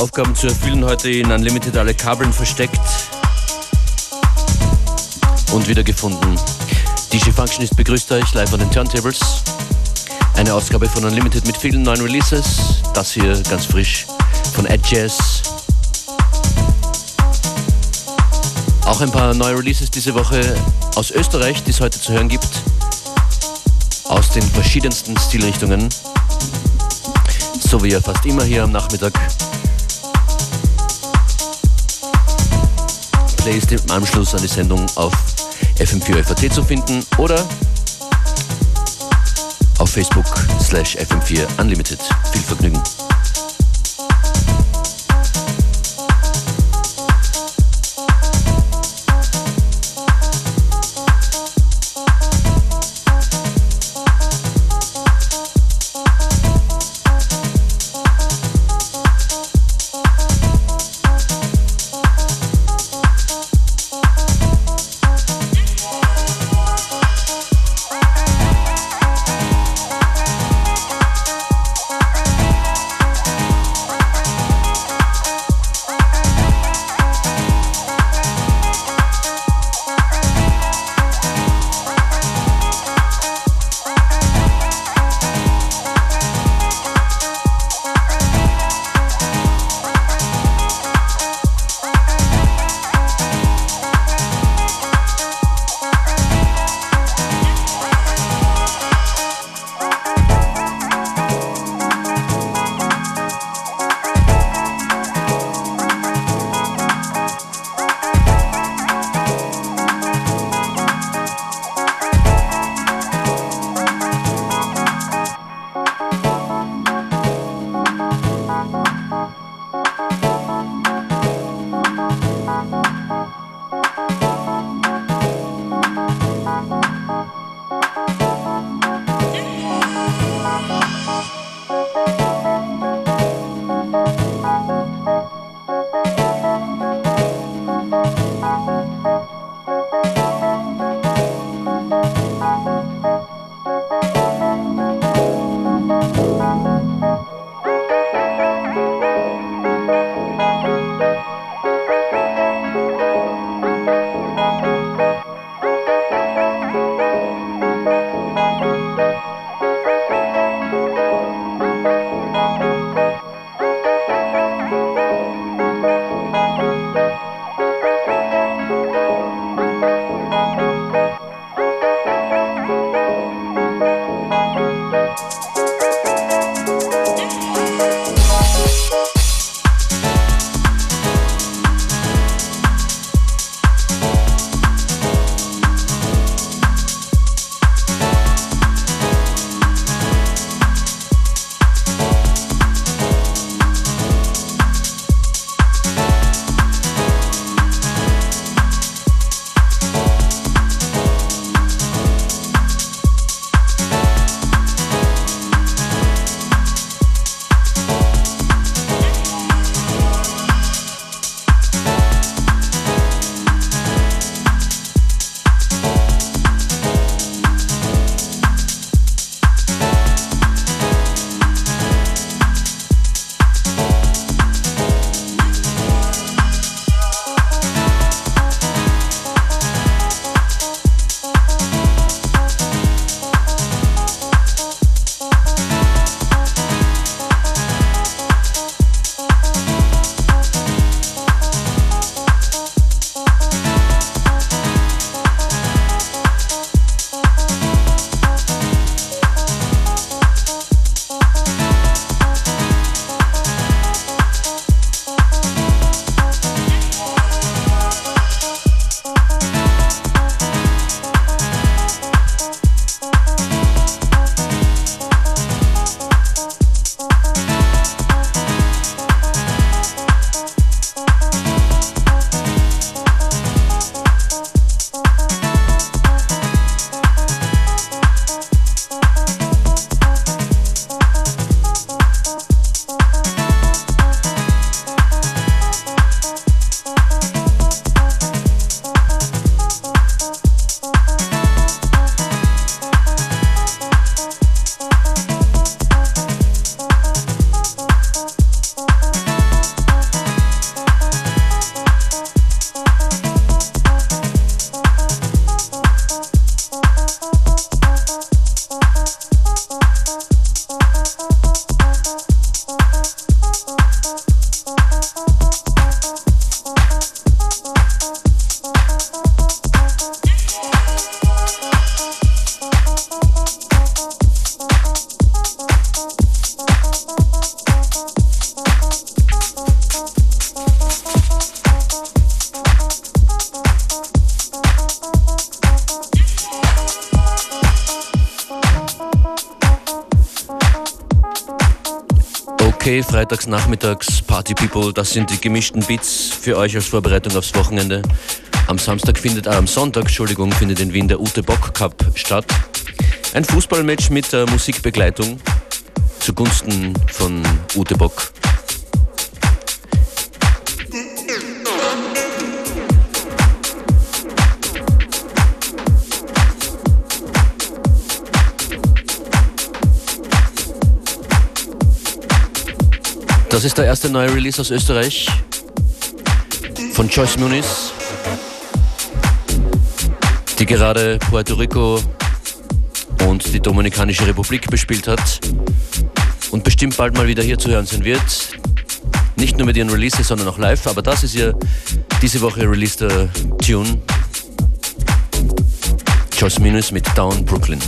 Aufgaben zu erfüllen heute in Unlimited, alle Kabeln versteckt und wiedergefunden. DJ Functionist begrüßt euch live an den Turntables. Eine Ausgabe von Unlimited mit vielen neuen Releases. Das hier ganz frisch von Ed Jazz. Auch ein paar neue Releases diese Woche aus Österreich, die es heute zu hören gibt. Aus den verschiedensten Stilrichtungen so wie ja fast immer hier am Nachmittag. Playlist im Anschluss an die Sendung auf FM4 FAT zu finden oder auf Facebook slash FM4 Unlimited. Viel Vergnügen. Hey, freitags nachmittags, Party People, das sind die gemischten Beats für euch als Vorbereitung aufs Wochenende. Am Samstag findet, äh, am Sonntag, Entschuldigung, findet in Wien der Ute Bock Cup statt. Ein Fußballmatch mit äh, Musikbegleitung zugunsten von Ute Bock. Das ist der erste neue Release aus Österreich von Joyce Muniz, die gerade Puerto Rico und die Dominikanische Republik bespielt hat und bestimmt bald mal wieder hier zu hören sein wird. Nicht nur mit ihren Releases, sondern auch live, aber das ist ihr diese Woche releaseder Tune. Joyce Muniz mit Down Brooklyn.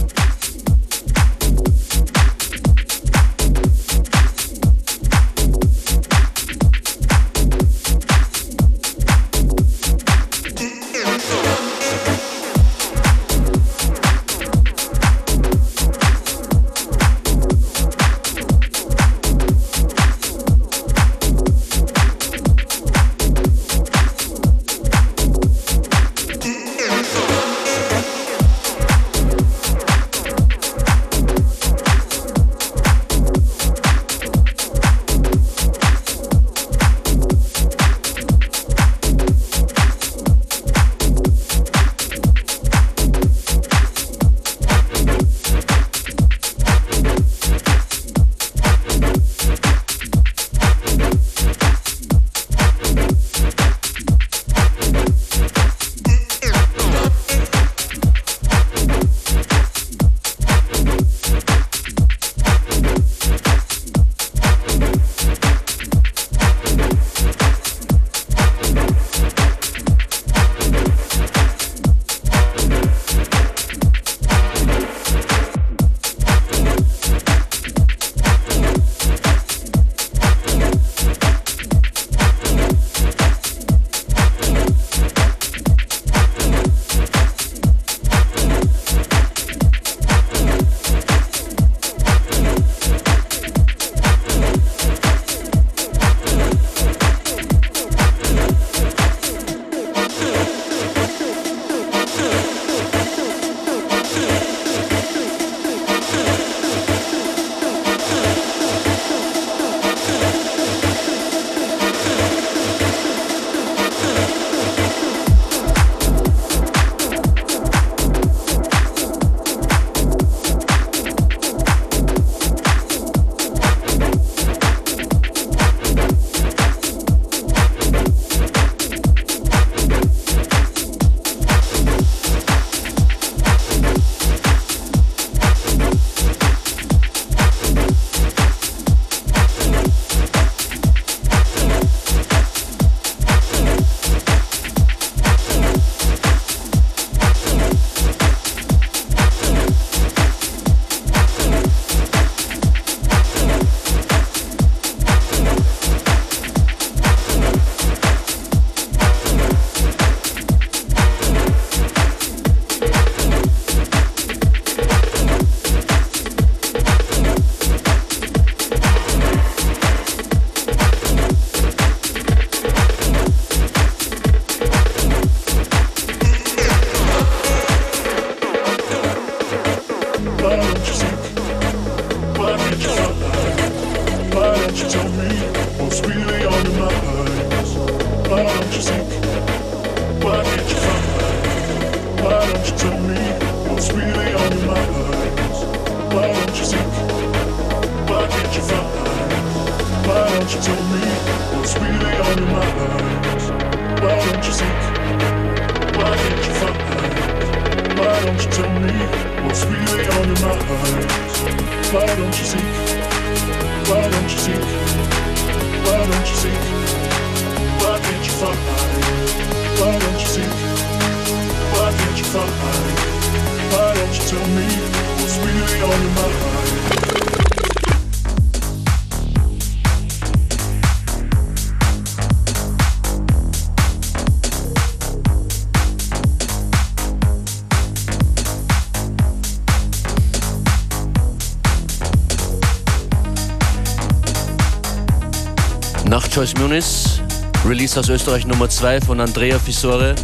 Choice Munis, Release aus Österreich Nummer 2 von Andrea Fisore.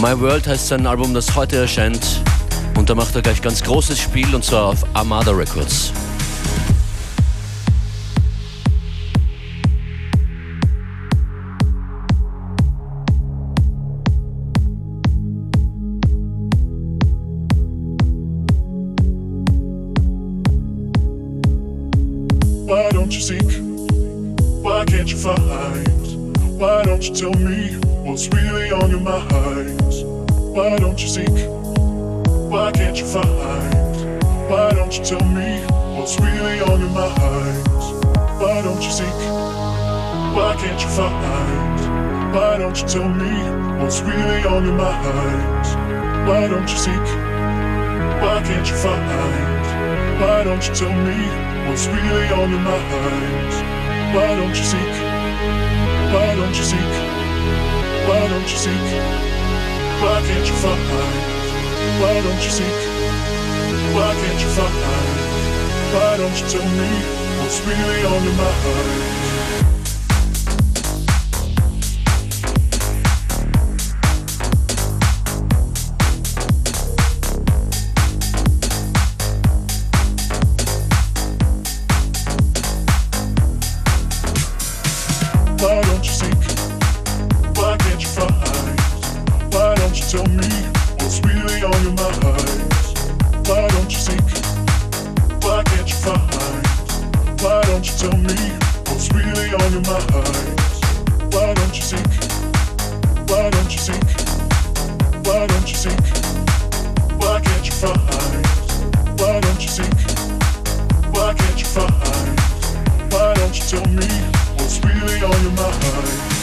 My World heißt sein Album, das heute erscheint. Und da macht er gleich ganz großes Spiel und zwar auf Armada Records. Why don't you see? fight? Why don't you tell me what's really on your mind? Why don't you seek? Why can't you find? Why don't you tell me what's really on your mind? Why don't you seek? Why can't you find? Why don't you tell me what's really on your mind? Why don't you seek? Why can't you find? Why don't you tell me what's really on your mind? Why don't you seek? Why don't you seek? Why don't you seek? Why can't you find? Why don't you seek? Why can't you find? Why don't you tell me what's really on your mind? Why don't you sink? Why don't you sink? Why don't you sink? Why can't you find? Why don't you sink? Why can't you find? Why don't you tell me what's really on your mind?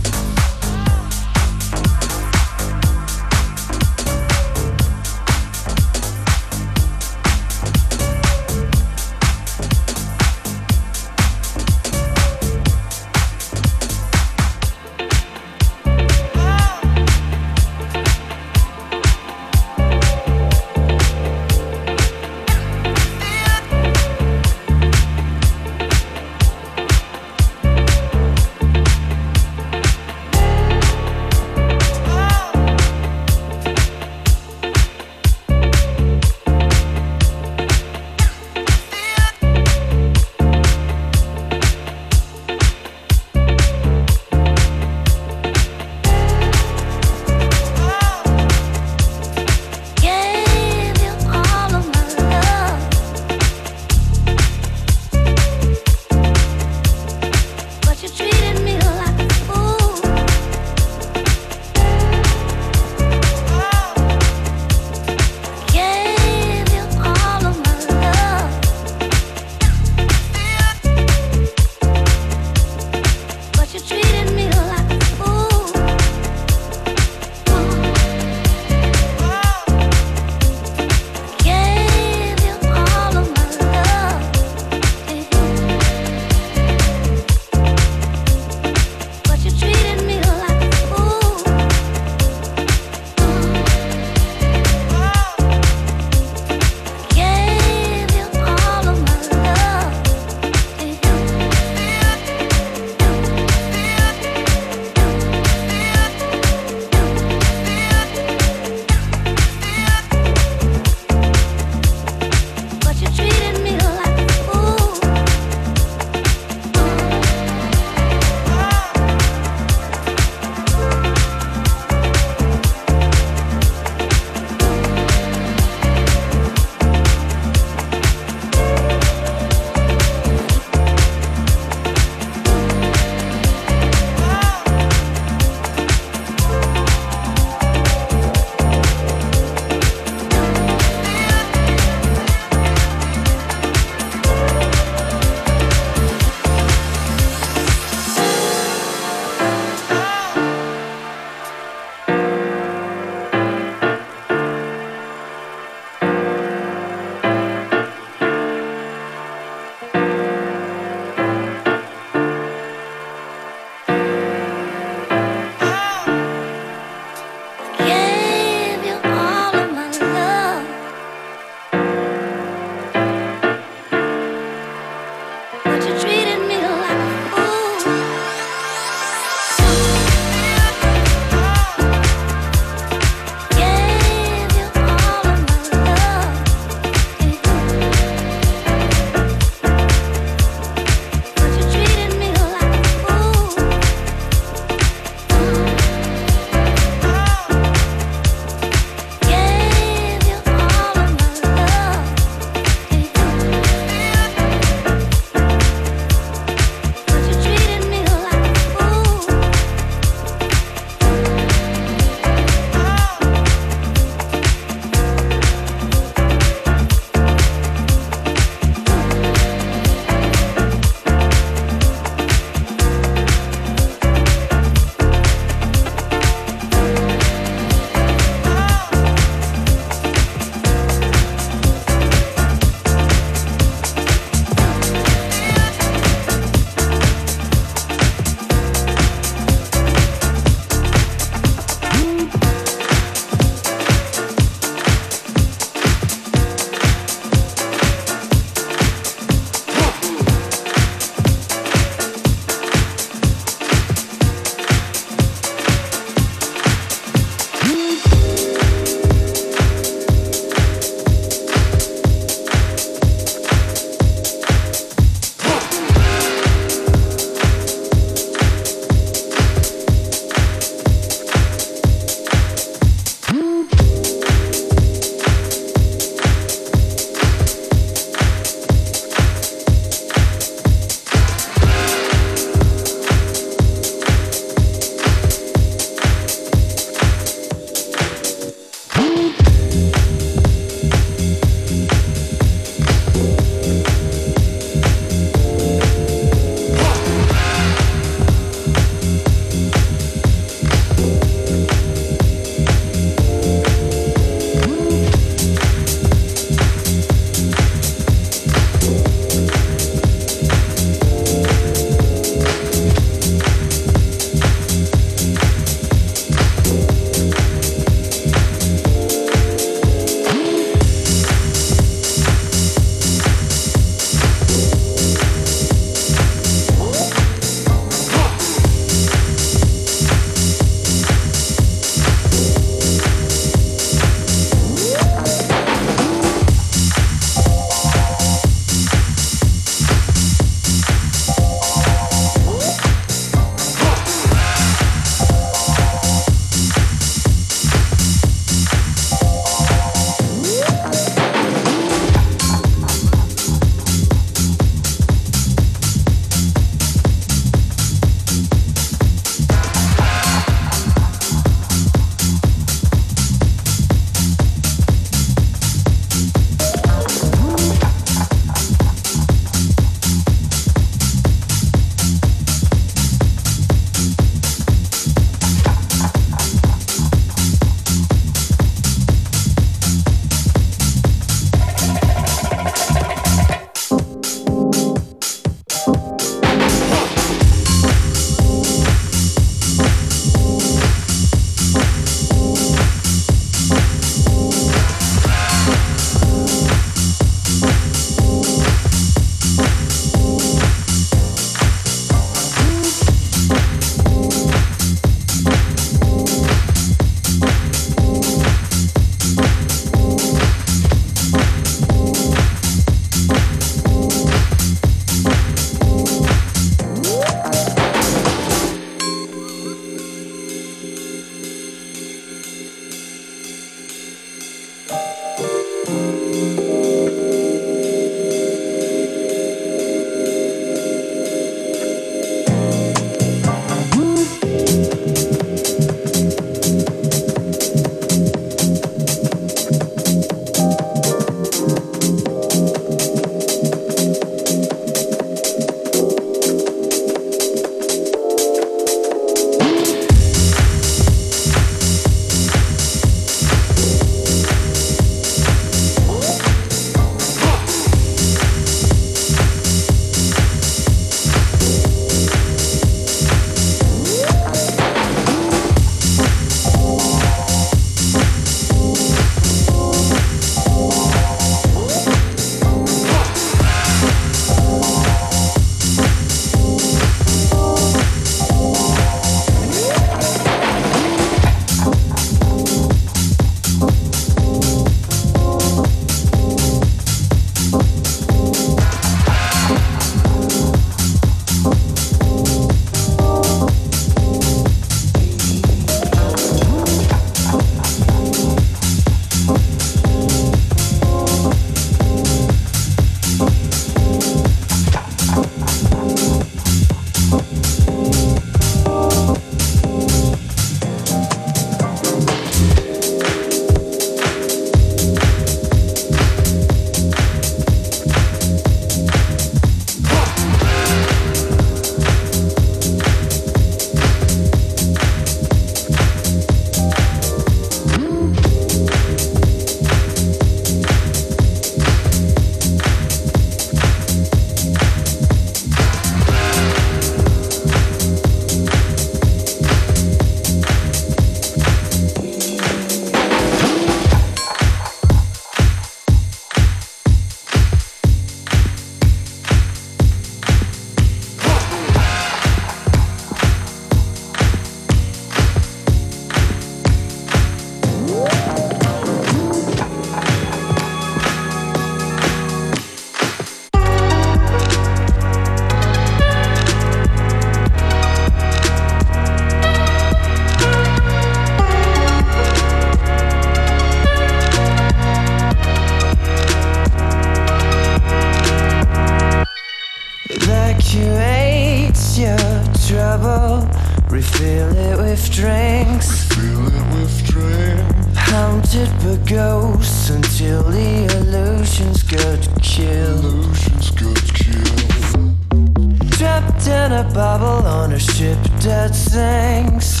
sings.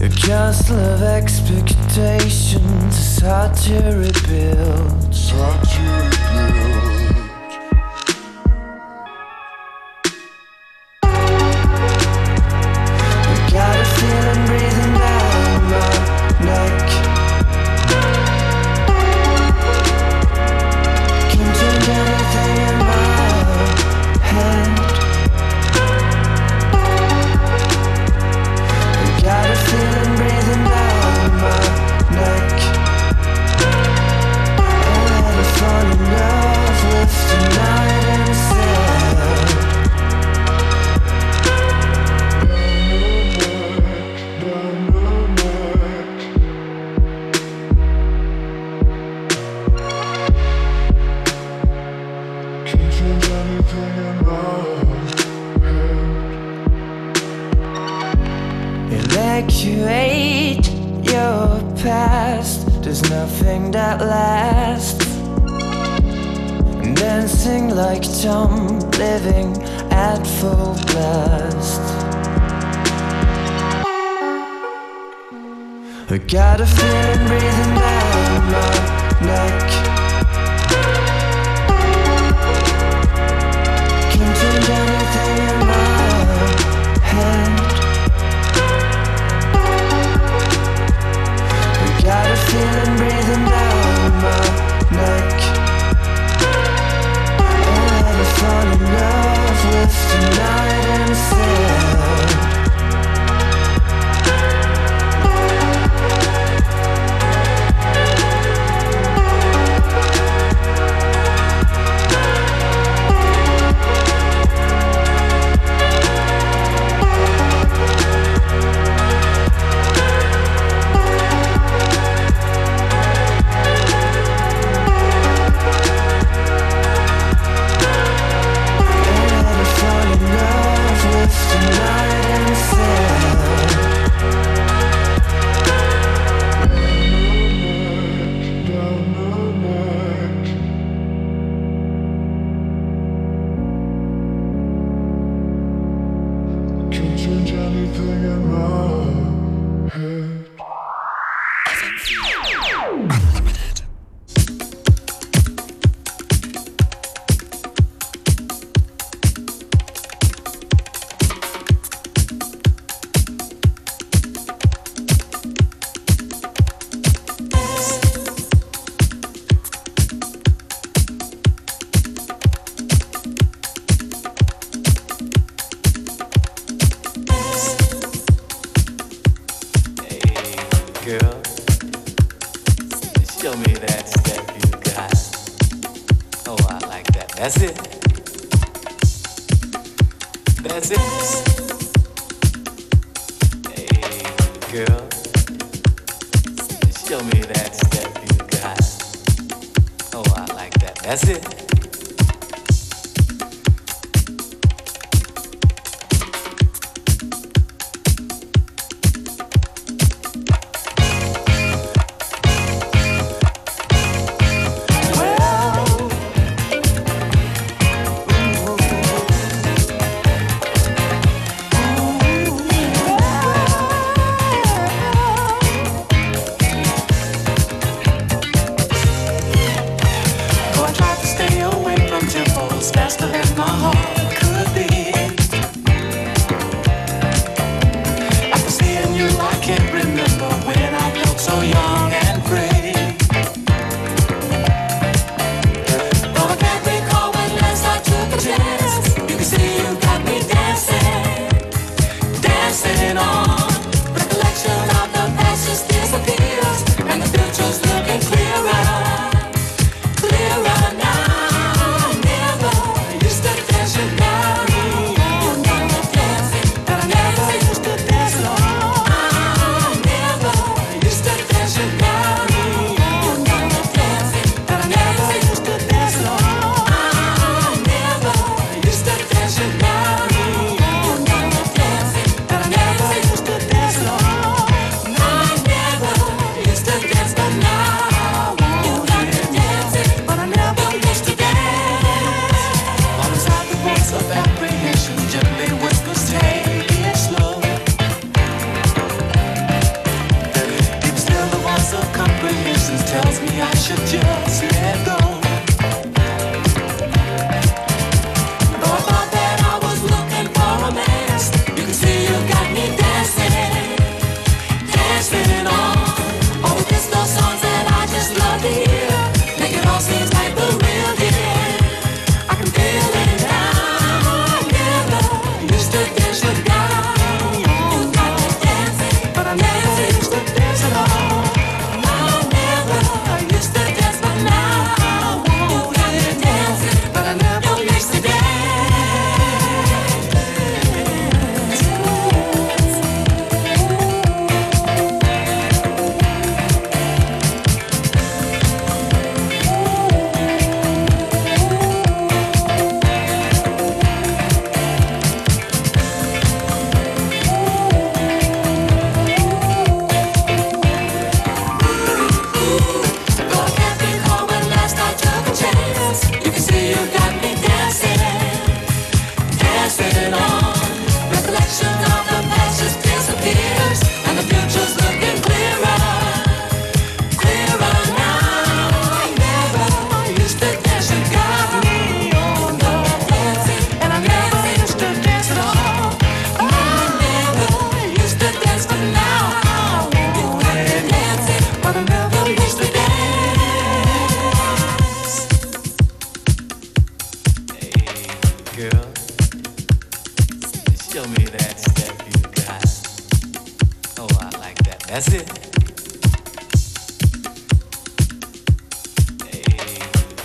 Your castle of expectations is hard to rebuild. It's hard to rebuild. that's it. just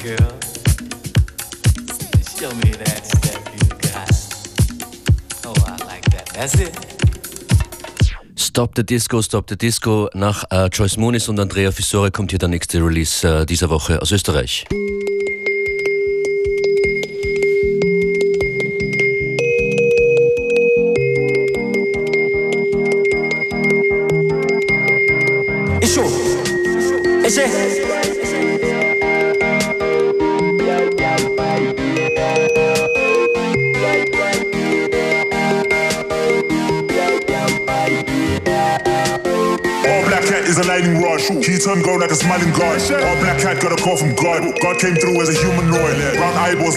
Oh. Stop the Disco, Stop the Disco. Nach äh, Joyce Moonis und Andrea Fisore kommt hier der nächste Release äh, dieser Woche aus Österreich.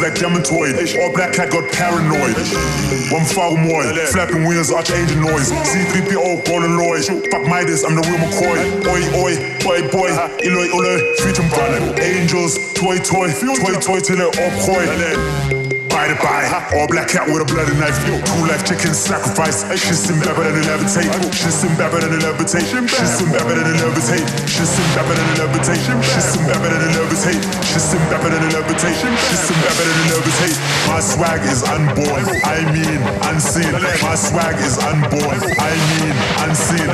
Like dementoid. All black cat got paranoid. One foul moy. Flapping wheels, archangel noise. C3PO, golden Lloyd. Fuck Midas, I'm the real McCoy. Oi, oi, boy, boy. Eloy, Eloy, brother. Angels, toy, toy. Toy, toy till they're all coy. To bye. All black cat with a bloody knife. Cool life chicken sacrifice. She's sim better than a levitate. She's sim better than a levitate. She's sim better than a levitate. She's sim better than a levitate. She's sim better than a levitate. She's sim better than a levitate. She's sim better than a levitate. My swag is unborn. I mean unseen. My swag is unborn. I mean unseen.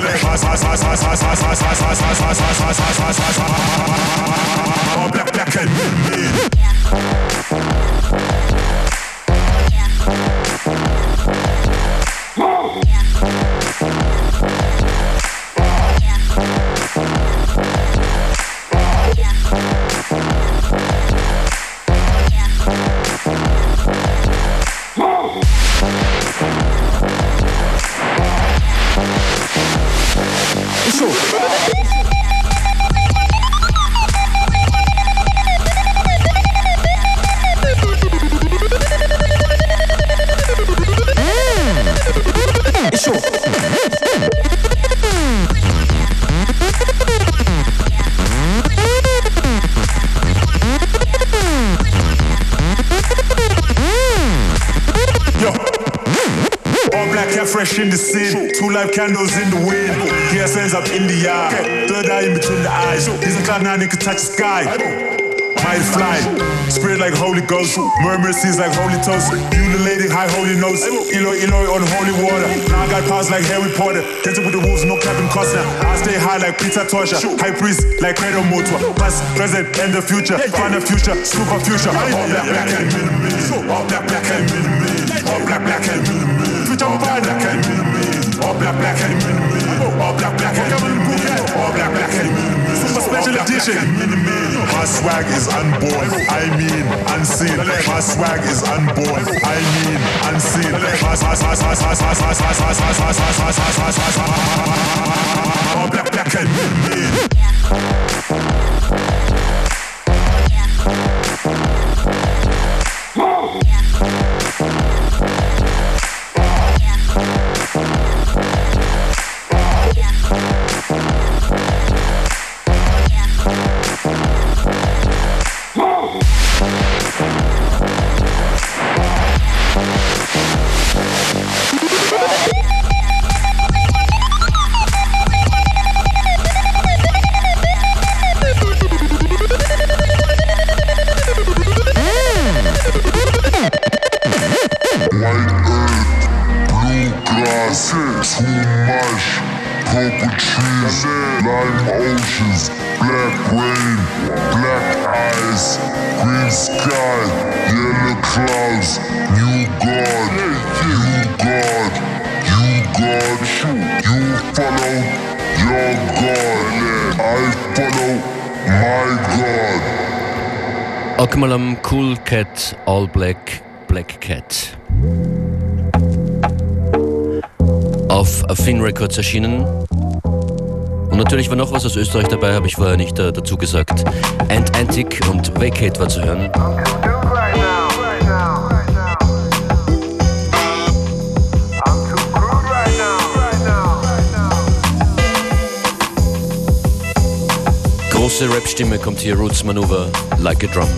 All black black and mean. Murmur seas like holy toast. Undulating high holy notes. Eloy, Eloy on holy water. Now I got powers like Harry Potter. Dancing with the wolves, no Kevin Costner. I stay high like Peter Tosha. High priest like Credo Mutwa. Past, present, and the future. Find the future, scoop super future. All black, black, and minimis. All black, black, and minimis. All black, black, and minimis. Future, all black, black, and minimis. All black, black, and. Super special edition. My swag is unborn. I mean unseen. My swag is unborn. I mean unseen. Black, black, and minimis. Cat All Black Black Cat. Auf Finn Records erschienen. Und natürlich war noch was aus Österreich dabei, habe ich vorher nicht äh, dazu gesagt. Ant Antic und Vacate war zu hören. Große Rap-Stimme kommt hier, Roots Maneuver, Like a Drum.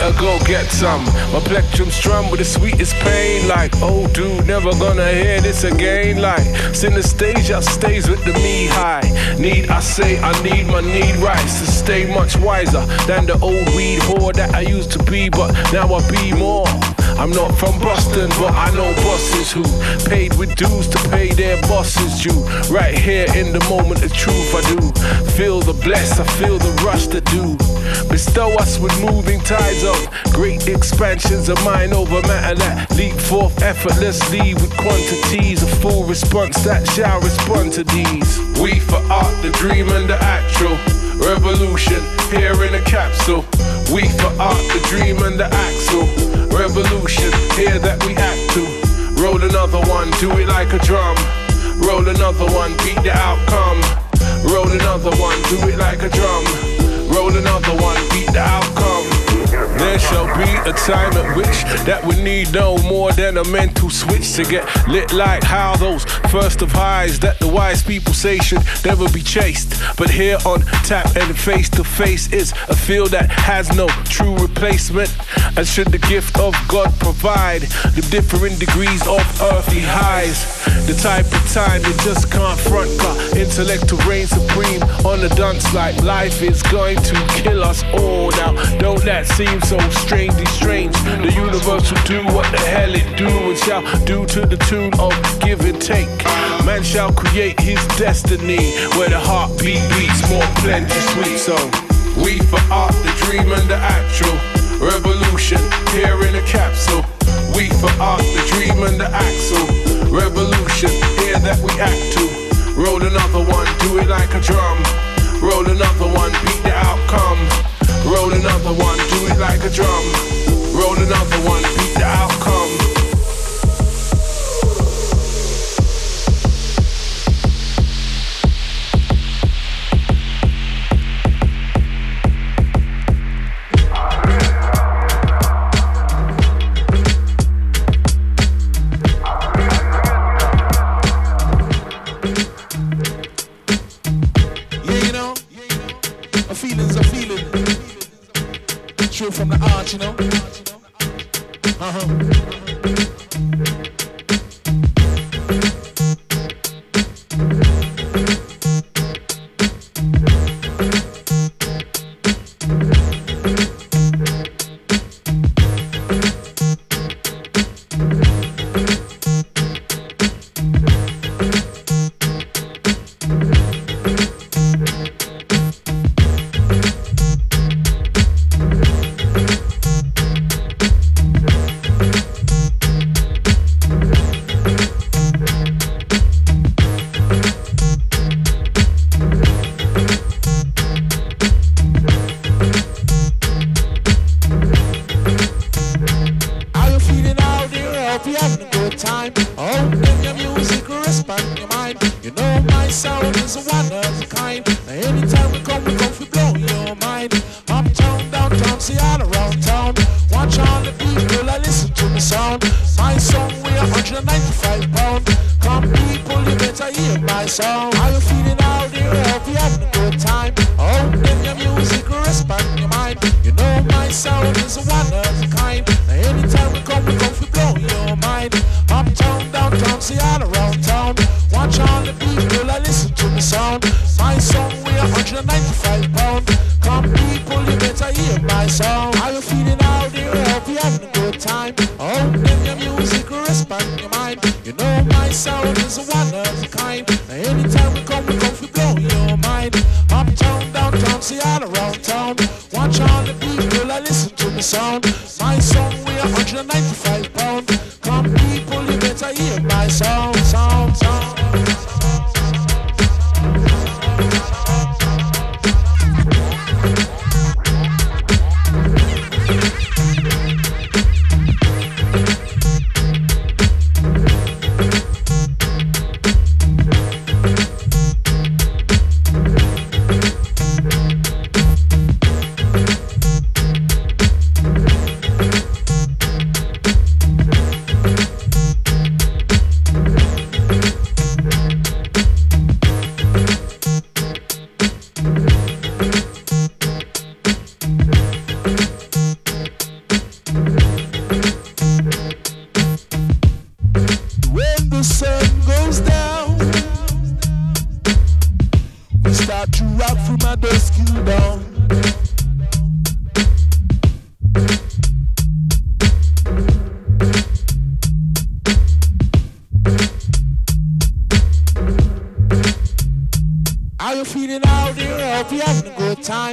Of go get some. My plectrum strum with the sweetest pain. Like, oh dude, never gonna hear this again. Like, synesthesia stays with the me high. Need, I say, I need my need rights to stay much wiser than the old weed whore that I used to be, but now I be more. I'm not from Boston, but I know bosses who paid with dues to pay their bosses due. Right here in the moment of truth, I do feel the bless, I feel the rush to do. Bestow us with moving tides of great expansions of mind over matter that leap forth effortlessly with quantities of full response that shall respond to these. We for art, the dream and the actual. Revolution here in a capsule. We for art, the dream and the axle. Revolution here that we act to. Roll another one, do it like a drum. Roll another one, beat the outcome. Roll another one, do it like a drum. Roll another one, beat the outcome. There shall be a time at which that we need no more than a mental switch to get lit like how those first of highs that the wise people say should never be chased. But here on tap and face to face is a field that has no true replacement. And should the gift of God provide the different degrees of earthly highs, the type of time you just can't front car intellect to reign supreme on the dunce like life is going to kill us all. Now, don't that seem so strangely strange? The universe will do what the hell it do and shall do to the tune of give and take. Man shall create his destiny where the heartbeat beats more plenty sweet. So, we for art, the dream and the actual revolution here in a capsule. We for art, the dream and the axle. Revolution here that we act to. Roll another one, do it like a drum. Roll another another one, do it like a drum. Roll another one, beat the outcome. Anytime we Start to rock from my dusky dawn.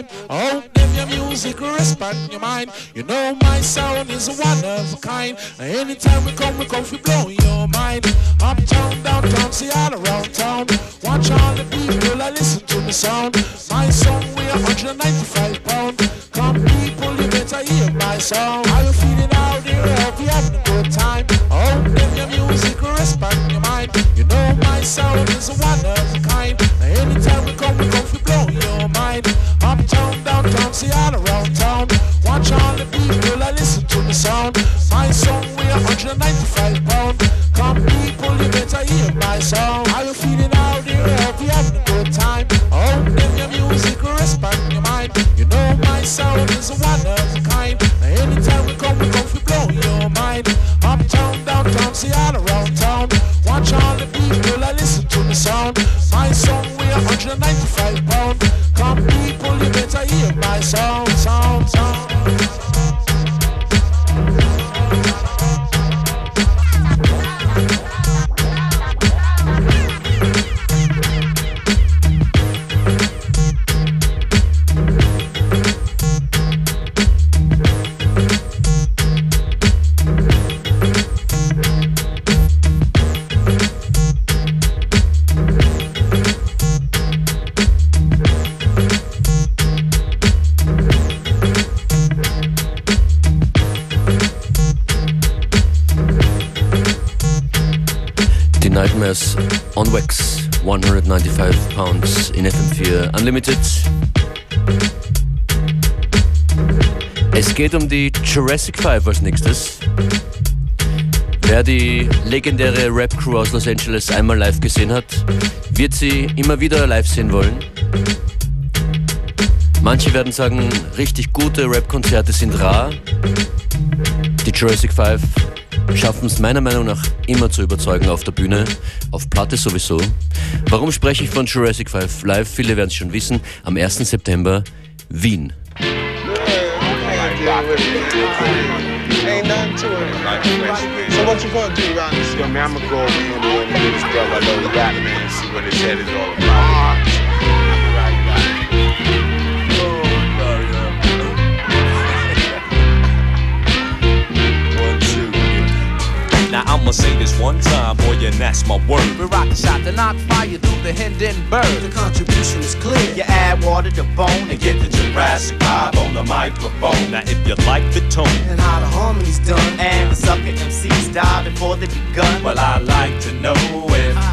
Time. Oh, hope them your music respond your mind. You know my sound is one of a kind. Anytime we come, we come to blow your mind. Uptown, downtown, see all around town. Watch all the people, I listen to the sound. My song, we are 195 pound. Come people, you better hear my song. How you feeling out there? I hope you're having a good time. Oh, them your music respond your mind. You know my sound is one of Wax, 195 Pounds in FM4 Unlimited. Es geht um die Jurassic 5 als nächstes. Wer die legendäre Rap-Crew aus Los Angeles einmal live gesehen hat, wird sie immer wieder live sehen wollen. Manche werden sagen, richtig gute Rap-Konzerte sind rar. Die Jurassic 5 schaffen es meiner Meinung nach immer zu überzeugen auf der Bühne, auf Platte sowieso. Warum spreche ich von Jurassic 5 live? Viele werden es schon wissen. Am 1. September Wien. Ain't nothing to it. So what you gonna do around this? Yo, man, I'ma go over here and meet this brother, little rap man, see what his head is all about. Now I'ma say this one time, boy, and that's my word. We rock the shot to knock fire through the Hindenburg. The contribution is clear. You add water to bone and get the Jurassic vibe on the microphone. Now if you like the tone, And how the harmony's done. And the sucker MCs die before they begun. well I like to know if you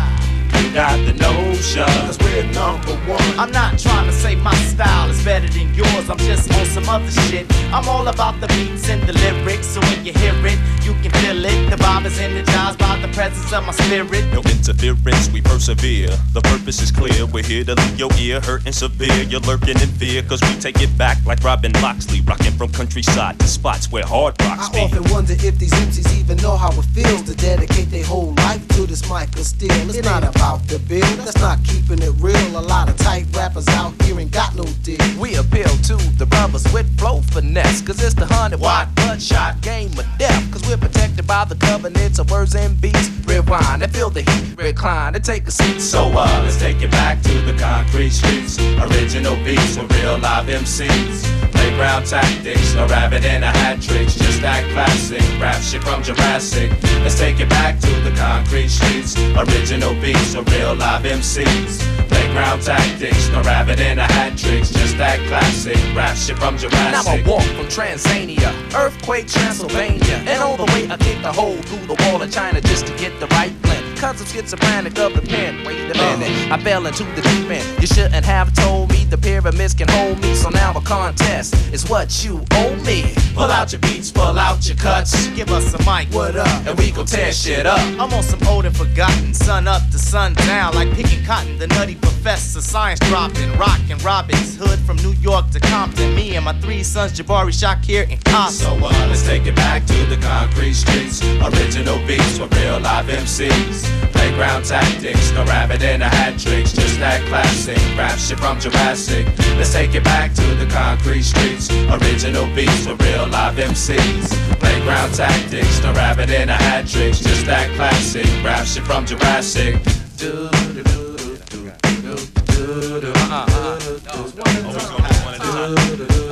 got the notion. Cause we're number one. I'm not trying to say my style is better than yours. I'm just on some other shit. I'm all about the beats and the lyrics. So when you hear it, you can feel it. The vibe is energized by the presence of my spirit. No interference, we persevere. The purpose is clear. We're here to leave your ear hurting severe. You're lurking in fear, cause we take it back like Robin Loxley, rocking from countryside to spots where hard rocks I be. often wonder if these MCs even know how it feels to dedicate their whole life to this mic of steel. It's not about the bill, that's not keeping it real. A lot of tight rappers out here ain't got no deal. We appeal to the brothers with flow finesse. Cause it's the 100 watt bloodshot game of death. Cause we're protected by the covenants of words and beats. Rewind and feel the heat, recline and take a seat. So uh, let's take it back to the concrete streets. Original beats with real live MCs. Playground tactics, no rabbit in a hat tricks. Just that classic rap shit from Jurassic. Let's take it back to the concrete streets. Original beats with real live MCs. Playground tactics, no rabbit in a hat tricks. Just that classic rap shit from And I'ma walk from Transania, earthquake Transylvania, and all the way I kick the hole through the wall of China just to get the right blend. Cause I'm schizophrenic of the pen. Wait a minute, I fell into the deep end. You shouldn't have told me the pyramids can hold me. So now a contest is what you owe me. Pull out your beats, pull out your cuts. Give us a mic, what up? And we gon' tear shit up. I'm on some old and forgotten, sun up to sun down, like picking cotton. The nutty professor, science dropping, rockin' Robin's Hood from New York to Compton. Me and my three sons, Jabari, Shakir, and Compton. So uh, let's take it back to the concrete streets. Original beats for real live MCs. Playground tactics, no rabbit in a hat tricks. Just that classic rap shit from Jurassic. Let's take it back to the concrete streets. Original beats with real live MCs. Playground tactics, no rabbit in a hat tricks. Just that classic rap shit from Jurassic. Do, do, do, do, do, do, do, do. Uh, uh, uh.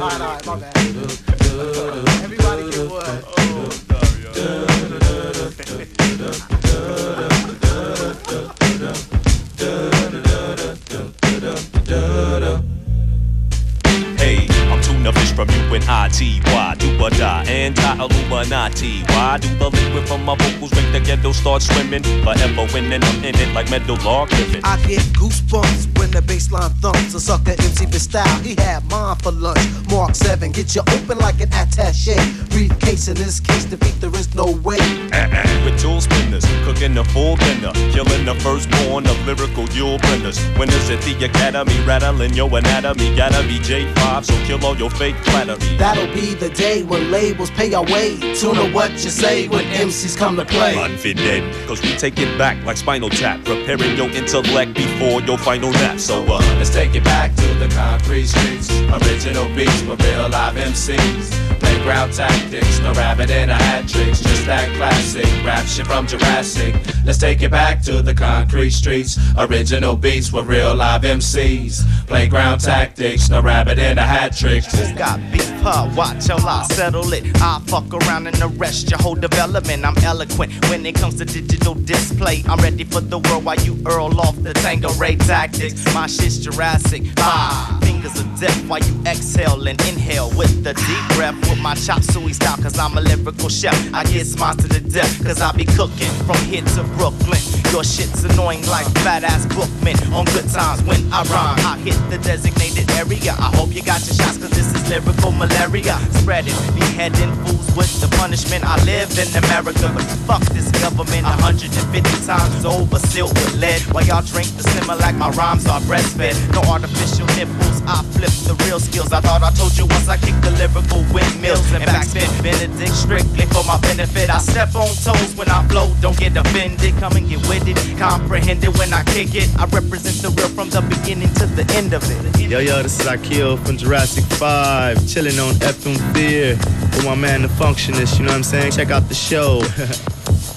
Alright, alright, my bad. Everybody Why die? Anti-Illuminati. Why do the liquid from my vocals make the ghetto start swimming? Forever winning, I'm in it like metal log. I get goosebumps when the baseline thumps. A sucker MC with style, he had mine for lunch. Marc 7, get you open like an attache. Briefcase in this case, defeat there is no way. With tool spinners, cooking the full dinner, killing the firstborn of lyrical Yule blenders. Winners at the academy, rattling your anatomy. Gotta be J5, so kill all your fake flattery. That'll be the day when labels pay our way. Tune to what you say when MCs come to play. Confident, cause we take it back like spinal tap, preparing your intellect before your final nap. So, uh, Let's take it back to the concrete streets. Original beats with real live MCs. Playground tactics, no rabbit in a hat tricks. Just that classic rap shit from Jurassic. Let's take it back to the concrete streets. Original beats with real live MCs. Playground tactics, no rabbit in a hat tricks. Who got beef, huh? Watch how I settle it. I fuck around and arrest your whole development. I'm eloquent when it comes to digital display. I'm ready for the world while you earl off the Tango Ray tactics. My shit's Jurassic. Five fingers of death while you exhale and inhale with the deep breath with my chop suey style. Cause I'm a lyrical chef. I get smart to the death. Cause I be cooking from here to Brooklyn. Your shit's annoying like fat ass bookmen on good times when I rhyme. I hit the designated area. I hope you got your shots cause this is lyrical malaria. Spreading, beheading fools with the punishment. I live in America, but fuck this government. 150 times over, sealed with lead. While y'all drink the simmer like my rhymes are breastfed. No artificial nipples, I flip the real skills. I thought I told you once I kicked the lyrical windmills and backspin. Benedict strictly for my benefit. I step on toes when I flow, don't get offended. Come and get with it, comprehend it when I kick it. I represent the real from the beginning to the end of it. Yo, yo, this is Akil from Jurassic 5, chilling on FM Fear with my man, the Functionist, you know what I'm saying? Check out the show.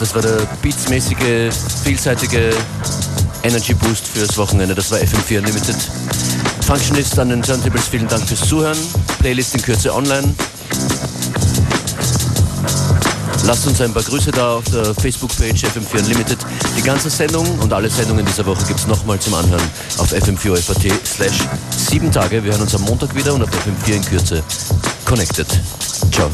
das war der beatsmäßige, vielseitige Energy Boost fürs Wochenende. Das war FM4 Unlimited. Functionist an den Turntables, vielen Dank fürs Zuhören. Playlist in Kürze online. Lasst uns ein paar Grüße da auf der Facebook-Page FM4 Unlimited. Die ganze Sendung und alle Sendungen dieser Woche gibt es nochmal zum Anhören auf fm4.at slash 7 Tage. Wir hören uns am Montag wieder und auf FM4 in Kürze connected. Ciao.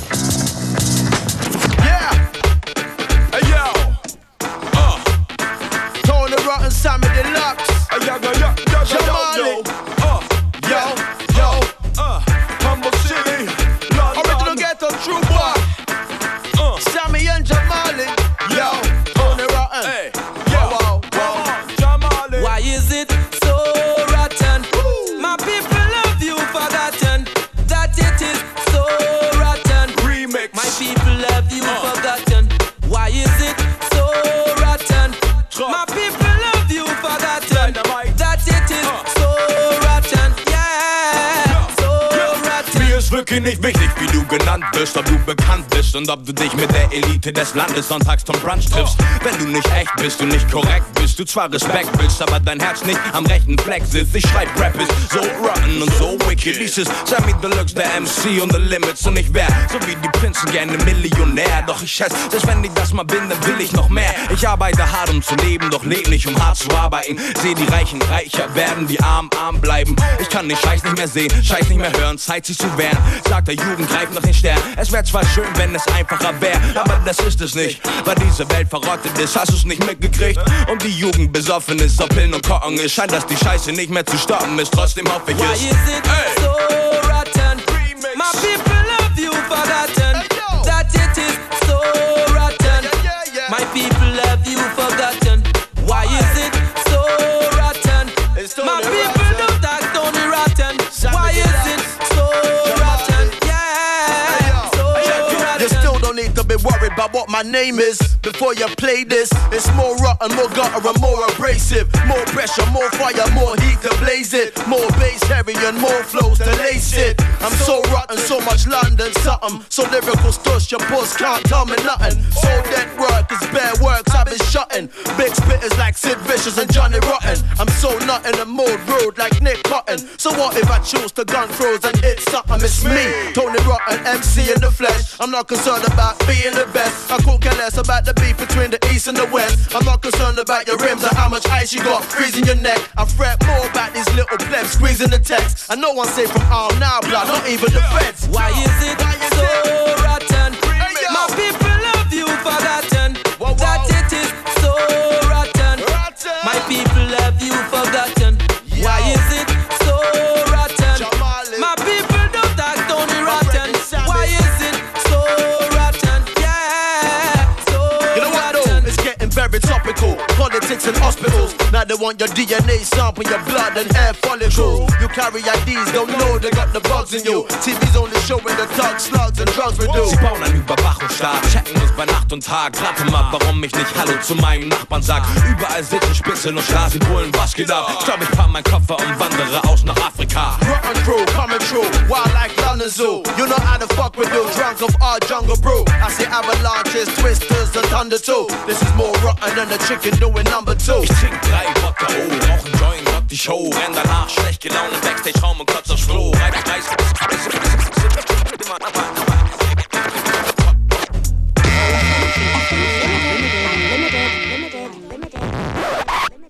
Und ob du dich mit der Elite des Landes sonntags zum Brunch triffst. Wenn du nicht echt bist und nicht korrekt du zwar Respekt willst, aber dein Herz nicht am rechten Fleck sitzt. Ich schreib Rap ist so rotten und so wicked. Dieses Sammy Deluxe, der MC und the Limits und ich wär, so wie die Prinzen, gerne Millionär. Doch ich schätze, selbst wenn ich das mal bin, dann will ich noch mehr. Ich arbeite hart, um zu leben, doch leb nicht, um hart zu arbeiten. Seh die Reichen reicher werden, die Armen arm bleiben. Ich kann den Scheiß nicht mehr sehen, Scheiß nicht mehr hören, Zeit sich zu wehren. Sagt der Jugend, greift nach den Stern. Es wäre zwar schön, wenn es einfacher wäre, aber das ist es nicht. Weil diese Welt verrottet ist, hast du's nicht mitgekriegt. Und die Jugend besoffen ist, auf Pillen und Kochen ist. Scheint, dass die Scheiße nicht mehr zu stoppen ist. Trotzdem hoffe ich Why es. is it so rotten? My people my name is before you play this. It's more rotten, more gutter, and more abrasive. More pressure, more fire, more heat to blaze it. More bass and more flows to lace it. I'm so rotten, so much London, something. So lyrical stush, your boss can't tell me nothing. So that work is bare works, I've been shutting. Big spitters like Sid Vicious and Johnny Rotten. I'm so not in the mood, rude like Nick Cotton. So what if I choose to gun throws and hit something? It's me, Tony Rotten, MC in the flesh. I'm not concerned about being the best. I couldn't care less about the beef between the east and the west. I'm not concerned about your rims or how much ice you got freezing your neck. I fret more about these little plebs squeezing the text. And no one safe from all now, blood, not even the feds. Why is it so rotten? My people Politics and hospitals. Now they want your DNA sample, your blood and hair follicle. You carry IDs, don't know they got the bugs in you. TV's only showing the thugs, slugs and drugs we do. Sie bauen einen Überwachungsstaat, checken uns bei Nacht und Tag. Rate mal, warum ich nicht Hallo zu meinem Nachbarn sag. Überall sitzen Spitzel und Straßenbullen, was geht ab? Ich glaub, ich pack meinen Koffer und wandere aus nach Afrika. Rotten crew coming true, wild like London Zoo. You know how the fuck we do, drunk of our jungle brew. I see avalanches, twisters and thunder too. This is more rotten than the chicken doing number two. Ich trink drei Wodka, oh, rauch einen Joint, rock die Show, renn danach schlecht gelaunt Backstage-Raum und kotz aufs Klo. Reib, reiß, my, my, my, my.